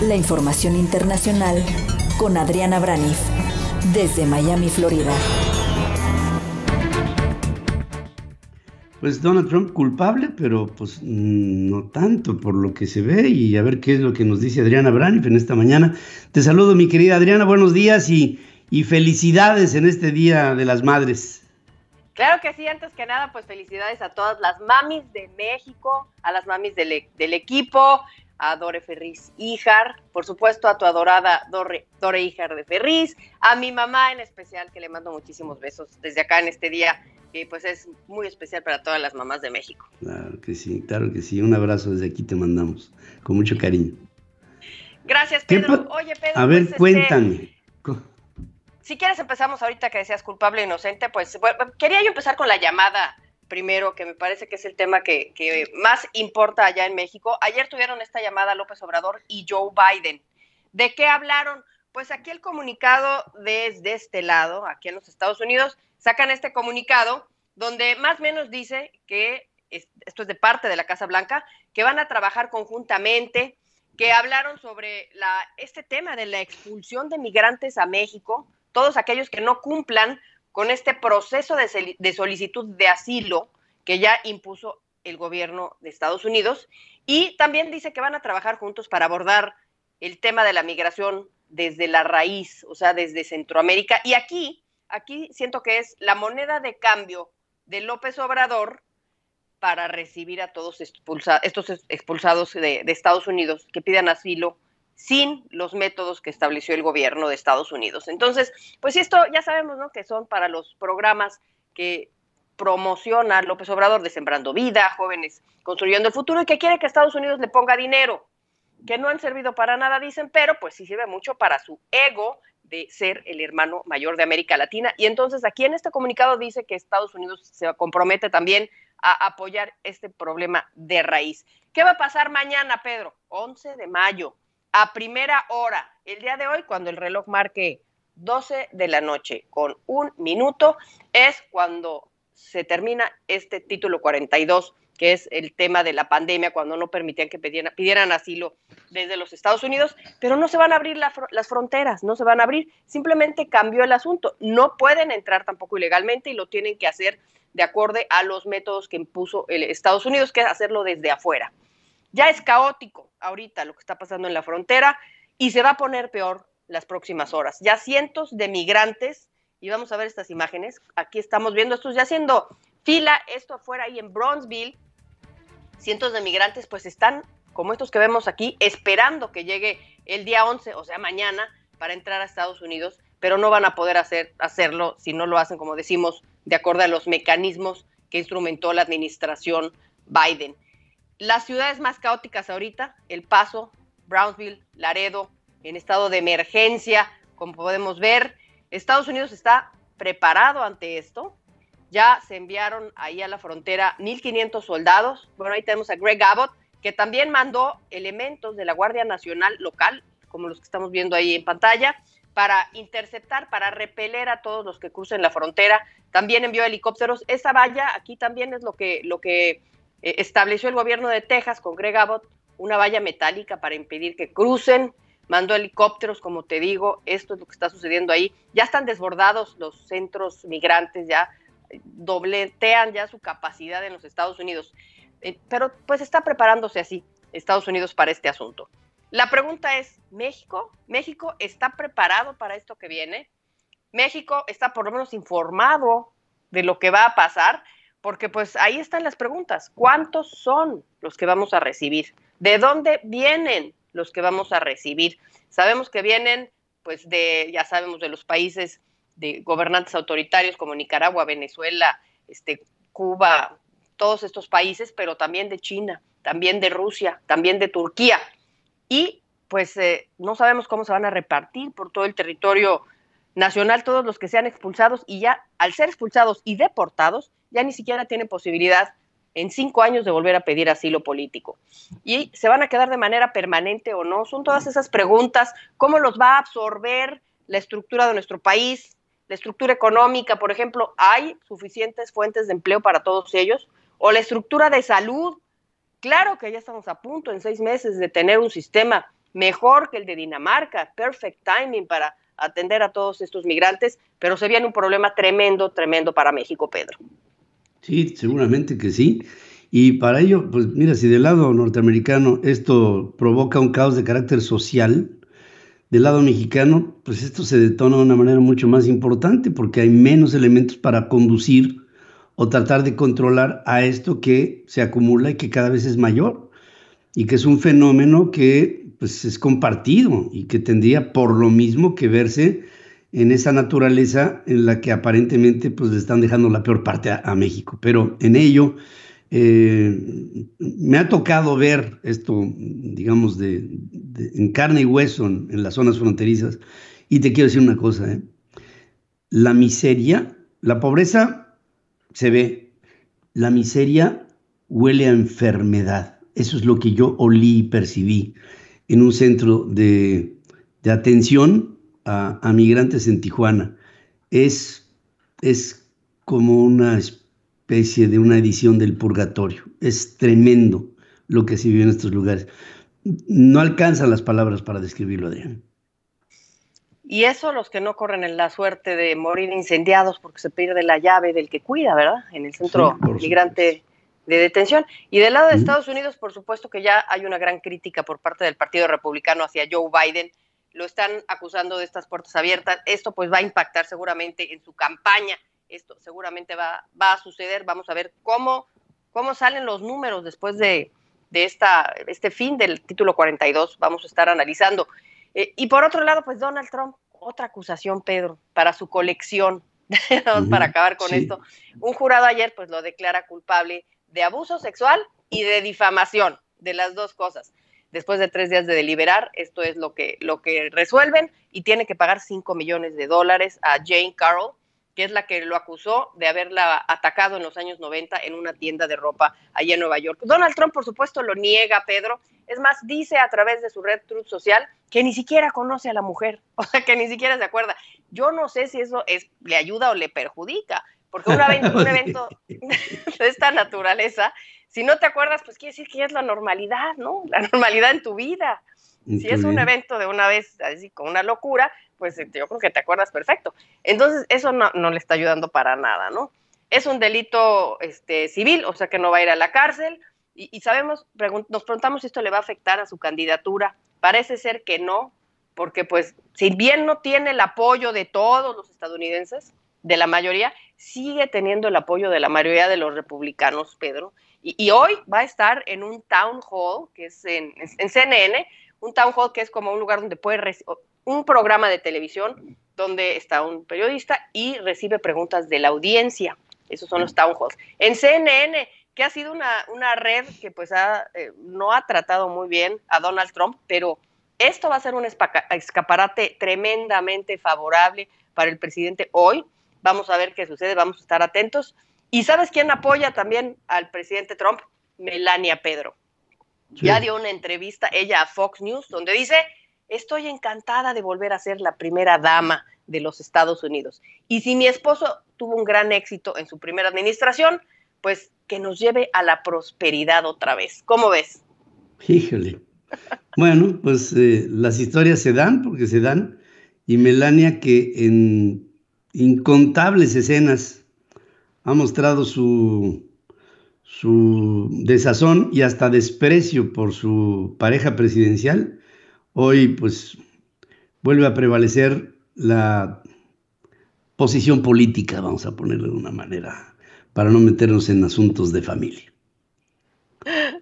La información internacional con Adriana Braniff desde Miami, Florida. Pues Donald Trump culpable, pero pues mm, no tanto por lo que se ve y a ver qué es lo que nos dice Adriana Braniff en esta mañana. Te saludo mi querida Adriana, buenos días y, y felicidades en este Día de las Madres. Claro que sí, antes que nada, pues felicidades a todas las mamis de México, a las mamis del, del equipo, a Dore Ferriz Híjar, por supuesto a tu adorada Dore, Dore Híjar de Ferriz, a mi mamá en especial, que le mando muchísimos besos desde acá en este día, que pues es muy especial para todas las mamás de México. Claro que sí, claro que sí. Un abrazo desde aquí te mandamos, con mucho cariño. Gracias, ¿Qué Pedro. Oye, Pedro, A ver, pues, este, cuéntame. Si quieres empezamos ahorita que decías culpable o inocente, pues bueno, quería yo empezar con la llamada primero, que me parece que es el tema que, más importa allá en México. Ayer tuvieron esta llamada López Obrador y Joe Biden. ¿De qué hablaron? Pues aquí el comunicado desde este lado, aquí en los Estados Unidos, sacan este comunicado donde más o menos dice que, es- esto es de parte de la Casa Blanca, que van a trabajar conjuntamente, que hablaron sobre la, este tema de la expulsión de migrantes a México, todos aquellos que no cumplan con este proceso de, solicitud de asilo que ya impuso el gobierno de Estados Unidos. Y también dice que van a trabajar juntos para abordar el tema de la migración desde la raíz, o sea, desde Centroamérica. Y aquí, aquí siento que es la moneda de cambio de López Obrador para recibir a todos estos ex- expulsados de, de Estados Unidos que pidan asilo sin los métodos que estableció el gobierno de Estados Unidos. Entonces, pues esto ya sabemos, ¿no? Que son para los programas que promociona López Obrador de Sembrando Vida, Jóvenes Construyendo el Futuro, y que quiere que Estados Unidos le ponga dinero, que no han servido para nada, dicen, pero pues sí sirve mucho para su ego de ser el hermano mayor de América Latina. Y entonces aquí en este comunicado dice que Estados Unidos se compromete también a apoyar este problema de raíz. ¿Qué va a pasar mañana, Pedro? 11 de mayo, a primera hora, el día de hoy, cuando el reloj marque 12 de la noche con un minuto, es cuando se termina este título 42, que es el tema de la pandemia, cuando no permitían que pidieran, pidieran asilo desde los Estados Unidos, pero no se van a abrir las fronteras, no se van a abrir, simplemente cambió el asunto. No pueden entrar tampoco ilegalmente y lo tienen que hacer de acuerdo a los métodos que impuso el Estados Unidos, que es hacerlo desde afuera. Ya es caótico ahorita lo que está pasando en la frontera y se va a poner peor las próximas horas. Ya cientos de migrantes, y vamos a ver estas imágenes, aquí estamos viendo estos ya haciendo fila, esto afuera ahí en Bronzeville, cientos de migrantes pues están, como estos que vemos aquí, esperando que llegue el día 11, o sea, mañana, para entrar a Estados Unidos, pero no van a poder hacer, hacerlo si no lo hacen, como decimos, de acuerdo a los mecanismos que instrumentó la administración Biden. Las ciudades más caóticas ahorita, El Paso, Brownsville, Laredo, en estado de emergencia, como podemos ver. Estados Unidos está preparado ante esto. Ya se enviaron ahí a la frontera 1.500 soldados. Bueno, ahí tenemos a Greg Abbott, que también mandó elementos de la Guardia Nacional local, como los que estamos viendo ahí en pantalla, para interceptar, para repeler a todos los que crucen la frontera. También envió helicópteros. Esa valla aquí también es lo que, lo que eh, estableció el gobierno de Texas con Greg Abbott, una valla metálica para impedir que crucen. Mandó helicópteros, como te digo, esto es lo que está sucediendo ahí. Ya están desbordados los centros migrantes, ya dobletean ya su capacidad en los Estados Unidos. eh, pero pues está preparándose así Estados Unidos para este asunto. La pregunta es, ¿México? ¿México está preparado para esto que viene? ¿México está por lo menos informado de lo que va a pasar? Porque pues ahí están las preguntas. ¿Cuántos son los que vamos a recibir? ¿De dónde vienen los que vamos a recibir? Sabemos que vienen pues de, ya sabemos, de los países de gobernantes autoritarios como Nicaragua, Venezuela, este, Cuba, todos estos países, pero también de China, también de Rusia, también de Turquía. Y pues eh, no sabemos cómo se van a repartir por todo el territorio nacional todos los que sean expulsados y ya al ser expulsados y deportados ya ni siquiera tienen posibilidad en cinco años de volver a pedir asilo político. Y se van a quedar de manera permanente o no. Son todas esas preguntas. ¿Cómo los va a absorber la estructura de nuestro país? La estructura económica, por ejemplo, ¿hay suficientes fuentes de empleo para todos ellos? ¿O la estructura de salud? Claro que ya estamos a punto en seis meses de tener un sistema mejor que el de Dinamarca, perfect timing para atender a todos estos migrantes, pero se viene un problema tremendo, tremendo para México, Pedro. Sí, seguramente que sí. Y para ello, pues mira, si del lado norteamericano esto provoca un caos de carácter social, del lado mexicano, pues esto se detona de una manera mucho más importante porque hay menos elementos para conducir o tratar de controlar a esto que se acumula y que cada vez es mayor y que es un fenómeno que pues es compartido y que tendría por lo mismo que verse en esa naturaleza en la que aparentemente pues le están dejando la peor parte a, México. Pero en ello eh, me ha tocado ver esto, digamos, de, en carne y hueso en, las zonas fronterizas. Y te quiero decir una cosa, ¿eh? la miseria, la pobreza se ve, la miseria huele a enfermedad. Eso es lo que yo olí y percibí en un centro de, atención a, migrantes en Tijuana. Es, es como una especie de una edición del purgatorio. Es tremendo lo que se vive en estos lugares. No alcanzan las palabras para describirlo, Adrián. Y eso los que no corren en la suerte de morir incendiados porque se pierde la llave del que cuida, ¿verdad? En el centro migrante de detención. Y del lado de Estados Unidos, por supuesto que ya hay una gran crítica por parte del Partido Republicano hacia Joe Biden. Lo están acusando de estas puertas abiertas. Esto pues va a impactar seguramente en su campaña. Esto seguramente va, va a suceder. Vamos a ver cómo, cómo salen los números después de, de esta, este fin del título 42. Vamos a estar analizando. Eh, y por otro lado, pues Donald Trump, otra acusación, Pedro, para su colección. Para acabar con esto. Un jurado ayer pues lo declara culpable de abuso sexual y de difamación, de las dos cosas. Después de tres días de deliberar, esto es lo que, lo que resuelven y tiene que pagar 5 millones de dólares a Jane Carroll, que es la que lo acusó de haberla atacado en los años 90 en una tienda de ropa allá en Nueva York. Donald Trump, por supuesto, lo niega, Pedro. Es más, dice a través de su red Truth Social que ni siquiera conoce a la mujer, o sea, que ni siquiera se acuerda. Yo no sé si eso es, le ayuda o le perjudica, porque un evento, de esta naturaleza, si no te acuerdas, pues quiere decir que es la normalidad, ¿no? La normalidad en tu vida. Si es un evento de una vez, así con una locura, pues este, yo creo que te acuerdas perfecto. Entonces, eso no, le está ayudando para nada, ¿no? Es un delito este, civil, o sea que no va a ir a la cárcel. Y, y sabemos, nos preguntamos si esto le va a afectar a su candidatura. Parece ser que no, porque pues si bien no tiene el apoyo de todos los estadounidenses, de la mayoría, sigue teniendo el apoyo de la mayoría de los republicanos, Pedro. Y, hoy va a estar en un town hall, que es en, CNN, un town hall que es como un lugar donde puede, un programa de televisión donde está un periodista y recibe preguntas de la audiencia. Esos son los town halls. En CNN, que ha sido una, una red que pues ha, eh, no ha tratado muy bien a Donald Trump, pero esto va a ser un escaparate tremendamente favorable para el presidente hoy Vamos a ver qué sucede, vamos a estar atentos. ¿Y sabes quién apoya también al presidente Trump? Melania Pedro. Ya dio una entrevista ella a Fox News donde dice, estoy encantada de volver a ser la primera dama de los Estados Unidos. Y si mi esposo tuvo un gran éxito en su primera administración, pues que nos lleve a la prosperidad otra vez. ¿Cómo ves? Híjole. Bueno, pues eh, las historias se dan porque se dan. Y Melania que en incontables escenas ha mostrado su, su desazón y hasta desprecio por su pareja presidencial, hoy pues vuelve a prevalecer la posición política, vamos a ponerlo de una manera, para no meternos en asuntos de familia.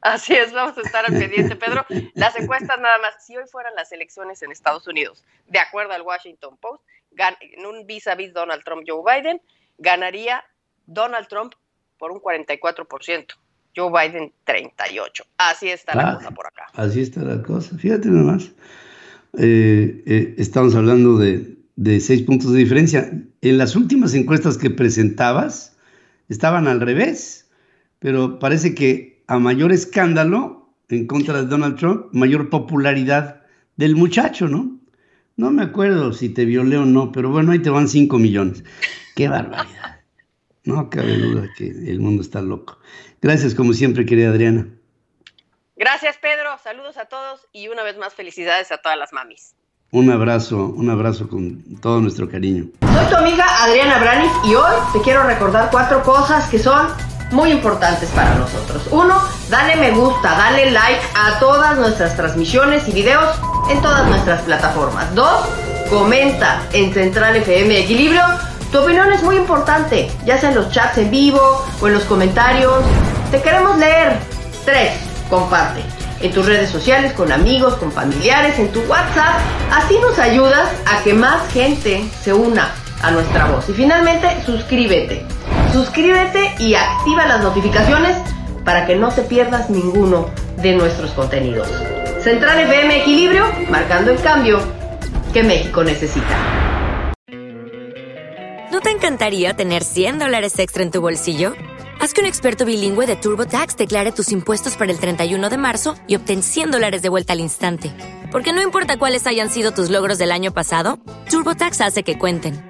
Así es, vamos a estar al pendiente, Pedro. Las encuestas nada más, si hoy fueran las elecciones en Estados Unidos, de acuerdo al Washington Post, en un vis a vis Donald Trump-Joe Biden, ganaría Donald Trump por un 44%, Joe Biden 38%. Así está la ah, cosa por acá. Así está la cosa, fíjate nomás. Eh, eh, estamos hablando de, de seis puntos de diferencia. En las últimas encuestas que presentabas, estaban al revés, pero parece que a mayor escándalo en contra de Donald Trump, mayor popularidad del muchacho, ¿no? No me acuerdo si te violé o no, pero bueno, ahí te van 5 millones. Qué barbaridad. No cabe duda que el mundo está loco. Gracias, como siempre, querida Adriana. Gracias, Pedro. Saludos a todos y una vez más felicidades a todas las mamis. Un abrazo, un abrazo con todo nuestro cariño. Soy tu amiga Adriana Branis y hoy te quiero recordar cuatro cosas que son muy importantes para nosotros. Uno, dale me gusta, dale like a todas nuestras transmisiones y videos en todas nuestras plataformas. Dos, comenta en Central FM Equilibrio. Tu opinión es muy importante, ya sea en los chats en vivo o en los comentarios. Te queremos leer. Tres, comparte en tus redes sociales, con amigos, con familiares, en tu WhatsApp. Así nos ayudas a que más gente se una a nuestra voz. Y finalmente, suscríbete. Suscríbete y activa las notificaciones para que no te pierdas ninguno de nuestros contenidos. Central FM Equilibrio, marcando el cambio que México necesita. ¿No te encantaría tener 100 dólares extra en tu bolsillo? Haz que un experto bilingüe de TurboTax declare tus impuestos para el 31 de marzo y obtén 100 dólares de vuelta al instante. Porque no importa cuáles hayan sido tus logros del año pasado, TurboTax hace que cuenten.